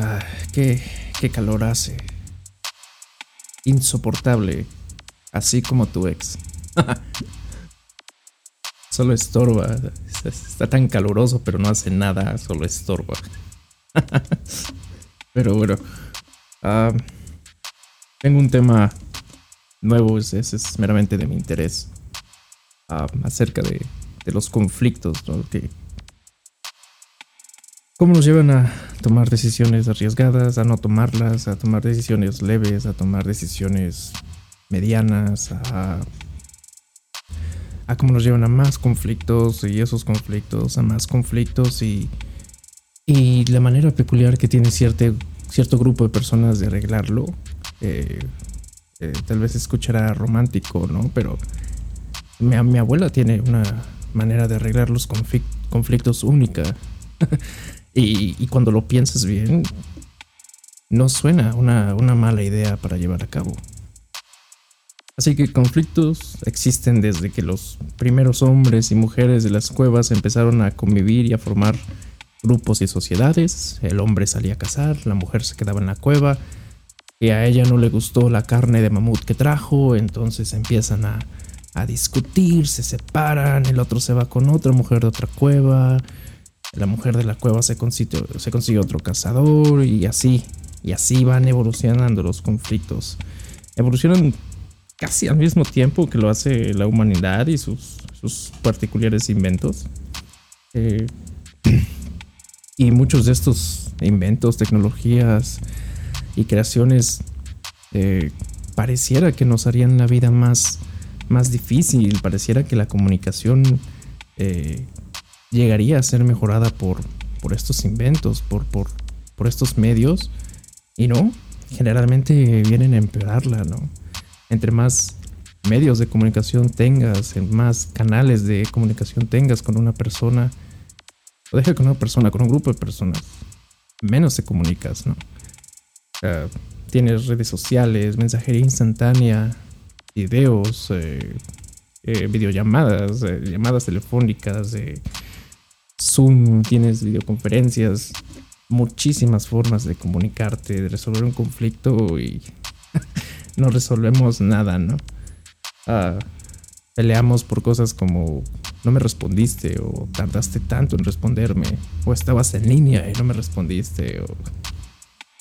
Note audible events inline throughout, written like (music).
Ah, qué, qué calor hace. Insoportable. Así como tu ex. (laughs) solo estorba. Está tan caluroso, pero no hace nada. Solo estorba. (laughs) pero bueno. Ah, tengo un tema nuevo. Ese es meramente de mi interés. Ah, acerca de, los conflictos. ¿no? Que, cómo nos llevan a tomar decisiones arriesgadas, a no tomarlas, a tomar decisiones leves, a tomar decisiones medianas, a, cómo nos llevan a más conflictos y esos conflictos a más conflictos y, y la manera peculiar que tiene cierto, cierto grupo de personas de arreglarlo. Eh, eh, tal vez escuchará romántico, ¿no? Pero mi, mi abuela tiene una manera de arreglar los conflictos única. (laughs) Y, cuando lo piensas bien, no suena una, una mala idea para llevar a cabo. Así que conflictos existen desde que los primeros hombres y mujeres de las cuevas empezaron a convivir y a formar grupos y sociedades. El hombre salía a cazar, la mujer se quedaba en la cueva y a ella no le gustó la carne de mamut que trajo, entonces empiezan a, a discutir, se separan, el otro se va con otra mujer de otra cueva, la mujer de la cueva se consigue, se otro cazador y así, y así van evolucionando los conflictos. Evolucionan casi al mismo tiempo que lo hace la humanidad y sus, sus particulares inventos. Eh, (clears throat) y muchos de estos inventos, tecnologías y creaciones eh, pareciera que nos harían la vida más, más difícil, pareciera que la comunicación eh, llegaría a ser mejorada por, por estos inventos, por, por, por estos medios. Y no, generalmente vienen a empeorarla, ¿no? Entre más medios de comunicación tengas, más canales de comunicación tengas con una persona, o deja con una persona, con un grupo de personas, menos te comunicas, ¿no? tienes redes sociales, mensajería instantánea, videos, eh, eh, videollamadas, eh, llamadas telefónicas, Zoom, tienes videoconferencias, muchísimas formas de comunicarte, de resolver un conflicto y (laughs) no resolvemos nada, ¿no? Ah, peleamos por cosas como no me respondiste o tardaste tanto en responderme o estabas en línea y no me respondiste o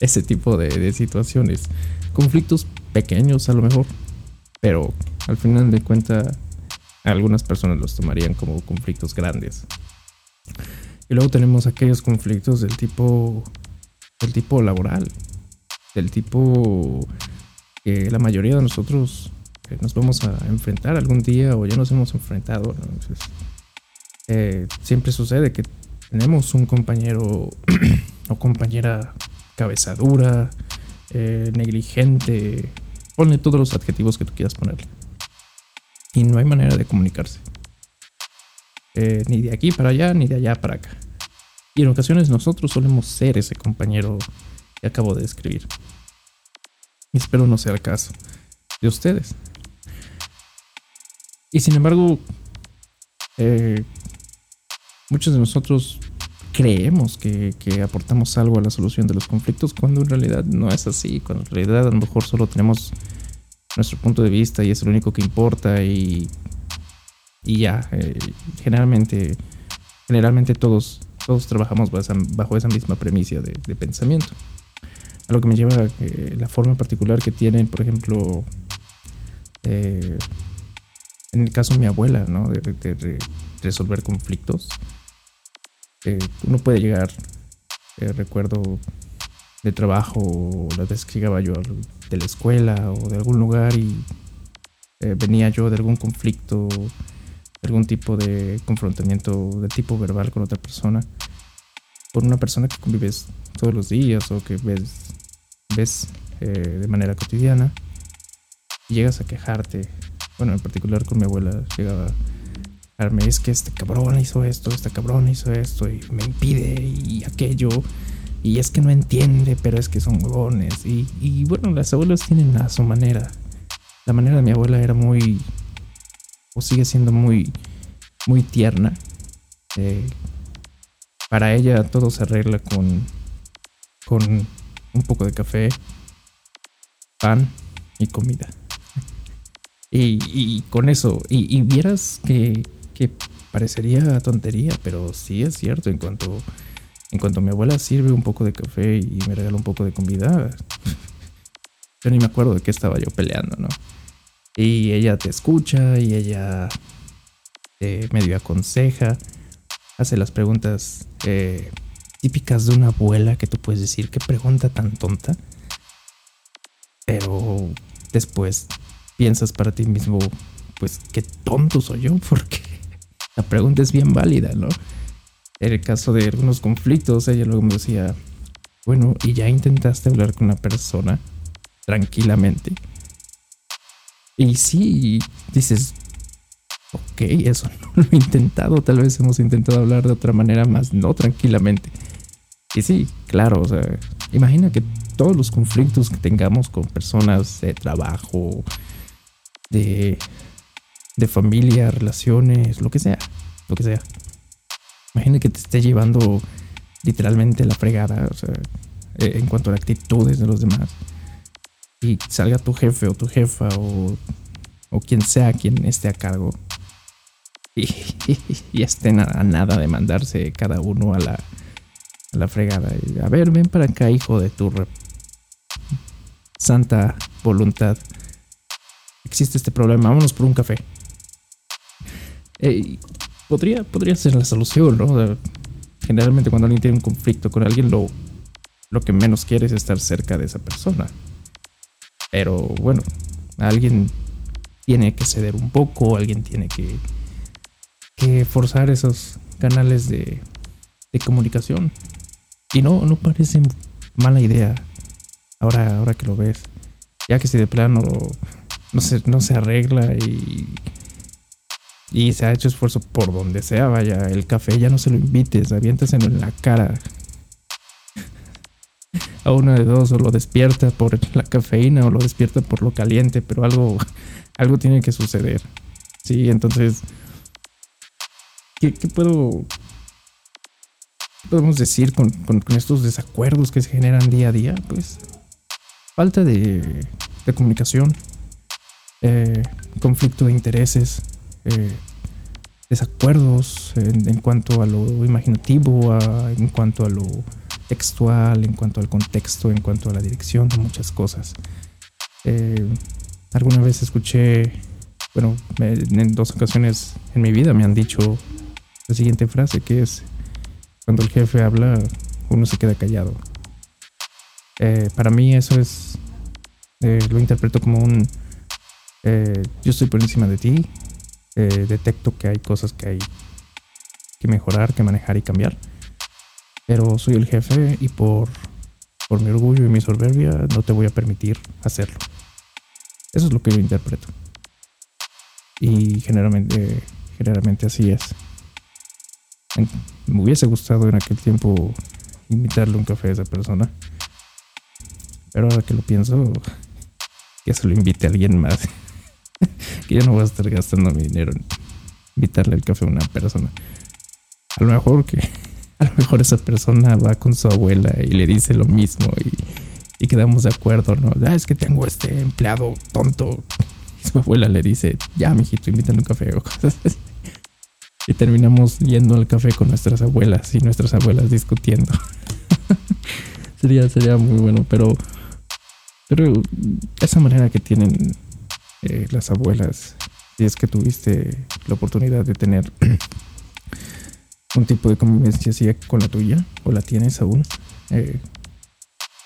ese tipo de, de situaciones. Conflictos pequeños a lo mejor, pero al final de cuentas algunas personas los tomarían como conflictos grandes. Y luego tenemos aquellos conflictos del tipo, del tipo laboral, del tipo que la mayoría de nosotros eh, nos vamos a enfrentar algún día o ya nos hemos enfrentado. Eh, siempre sucede que tenemos un compañero (clears throat) o compañera cabezadura, eh, negligente, ponle todos los adjetivos que tú quieras ponerle. Y no hay manera de comunicarse. Eh, ni de aquí para allá, ni de allá para acá. Y en ocasiones nosotros solemos ser ese compañero que acabo de describir. Y espero no sea el caso de ustedes. Y sin embargo, eh, muchos de nosotros creemos que, que, aportamos algo a la solución de los conflictos cuando en realidad no es así, cuando en realidad a lo mejor solo tenemos nuestro punto de vista y es lo único que importa y y ya, eh, generalmente, generalmente todos, todos trabajamos bajo esa, misma premisa de, pensamiento. A lo que me lleva a la forma particular que tienen, por ejemplo, eh, en el caso de mi abuela, ¿no? De, resolver conflictos. Eh, uno puede llegar, recuerdo de trabajo, la vez que llegaba yo de la escuela o de algún lugar y venía yo de algún conflicto algún tipo de confrontamiento de tipo verbal con otra persona, por una persona que convives todos los días o que ves, ves eh, de manera cotidiana, y llegas a quejarte, bueno, en particular con mi abuela, llegaba a darme, es que este cabrón hizo esto, este cabrón hizo esto, y me impide, y aquello, y es que no entiende, pero es que son huevones, y, y bueno, las abuelas tienen a su manera. La manera de mi abuela era muy o sigue siendo muy, muy tierna. Eh, para ella todo se arregla con, con un poco de café, pan y comida. Y, con eso, y, vieras que, que, parecería tontería, pero sí es cierto. En cuanto, en cuanto mi abuela sirve un poco de café y me regala un poco de comida, (laughs) yo ni me acuerdo de qué estaba yo peleando, ¿no? Y ella te escucha y ella te medio aconseja, hace las preguntas eh, típicas de una abuela que tú puedes decir, qué pregunta tan tonta. Pero después piensas para ti mismo, pues qué tonto soy yo, (laughs) porque la pregunta es bien válida, ¿no? En el caso de algunos conflictos, ella luego me decía, bueno, ¿y ya intentaste hablar con una persona tranquilamente? Y sí, dices, ok, eso no lo he intentado, tal vez hemos intentado hablar de otra manera más no tranquilamente. Y sí, claro, o sea, imagina que todos los conflictos que tengamos con personas de trabajo, de, de familia, relaciones, lo que sea, lo que sea. Imagina que te esté llevando literalmente la fregada, o sea, eh, en cuanto a actitudes de los demás. Y salga tu jefe o tu jefa o, o quien sea quien esté a cargo. (laughs) Y, y, estén a, nada de mandarse cada uno a la, a la fregada. a ver, ven para acá, hijo de tu santa voluntad existe este problema, vámonos por un café. podría, podría ser la solución, ¿no? generalmente cuando alguien tiene un conflicto con alguien, lo, lo que menos quiere es estar cerca de esa persona. Pero bueno, alguien tiene que ceder un poco, alguien tiene que, forzar esos canales de, de comunicación. Y no, no parece mala idea. Ahora, ahora que lo ves. Ya que si de plano no se, no se arregla y, y se ha hecho esfuerzo por donde sea, vaya, el café ya no se lo invites, aviéntaselo en la cara. A uno de dos, o lo despierta por la cafeína o lo despierta por lo caliente, pero algo, (laughs) algo tiene que suceder. Sí, entonces, ¿qué, qué puedo podemos decir con, con, estos desacuerdos que se generan día a día? Pues falta de, de comunicación, eh, conflicto de intereses, eh, desacuerdos en, cuanto a lo imaginativo, en cuanto a lo textual, en cuanto al contexto, en cuanto a la dirección muchas cosas. Eh, alguna vez escuché, bueno, en dos ocasiones en mi vida me han dicho la siguiente frase, que es, cuando el jefe habla, uno se queda callado. para mí eso es, lo interpreto como un eh, yo estoy por encima de ti, eh, detecto que hay cosas que hay que mejorar, que manejar y cambiar, pero soy el jefe y por, por mi orgullo y mi soberbia no te voy a permitir hacerlo. Eso es lo que yo interpreto. Y generalmente, generalmente así es. Me hubiese gustado en aquel tiempo invitarle un café a esa persona. Pero ahora que lo pienso, que se lo invite a alguien más. (laughs) que yo no voy a estar gastando mi dinero en invitarle el café a una persona. A lo mejor que, (laughs) a lo mejor esa persona va con su abuela y le dice lo mismo y, quedamos de acuerdo, ¿no? Ah, es que tengo este empleado tonto. Y su abuela le dice, ya, mijito, invítale un café o cosas así. Y terminamos yendo al café con nuestras abuelas y nuestras abuelas discutiendo. (laughs) sería, sería muy bueno, pero, pero esa manera que tienen eh, las abuelas, si es que tuviste la oportunidad de tener un tipo de convivencia así con la tuya, o la tienes aún, eh,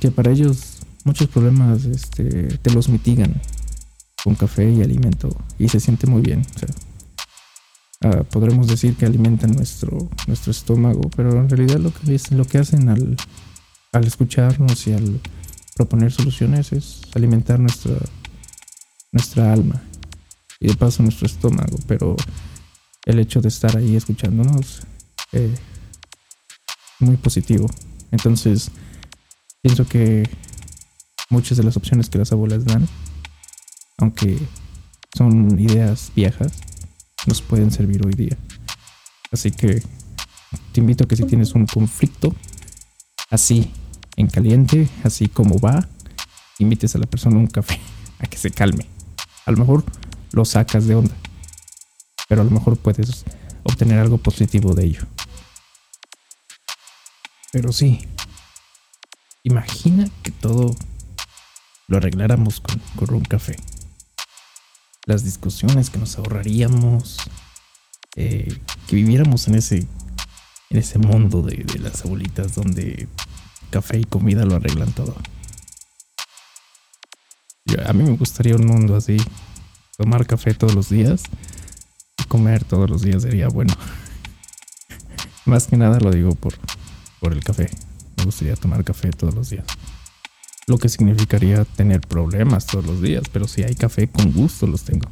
que para ellos muchos problemas este, te los mitigan con café y alimento y se siente muy bien. Ah, podremos decir que alimentan nuestro, nuestro estómago, pero en realidad lo que, lo que hacen al, al escucharnos y al proponer soluciones es alimentar nuestra nuestra alma y de paso nuestro estómago, pero el hecho de estar ahí escuchándonos eh, muy positivo. Entonces, pienso que muchas de las opciones que las abuelas dan, aunque son ideas viejas, nos pueden servir hoy día. Así que te invito a que si tienes un conflicto así en caliente, así como va, invites a la persona a un café, (laughs) a que se calme. A lo mejor lo sacas de onda, pero a lo mejor puedes obtener algo positivo de ello. Pero sí, imagina que todo lo arregláramos con, con un café. Las discusiones que nos ahorraríamos, eh, que viviéramos en ese, en ese mundo de, de las abuelitas donde café y comida lo arreglan todo. a mí me gustaría un mundo así, tomar café todos los días y comer todos los días sería bueno. (laughs) Más que nada lo digo por, por el café. Me gustaría tomar café todos los días. Lo que significaría tener problemas todos los días, pero si hay café con gusto los tengo.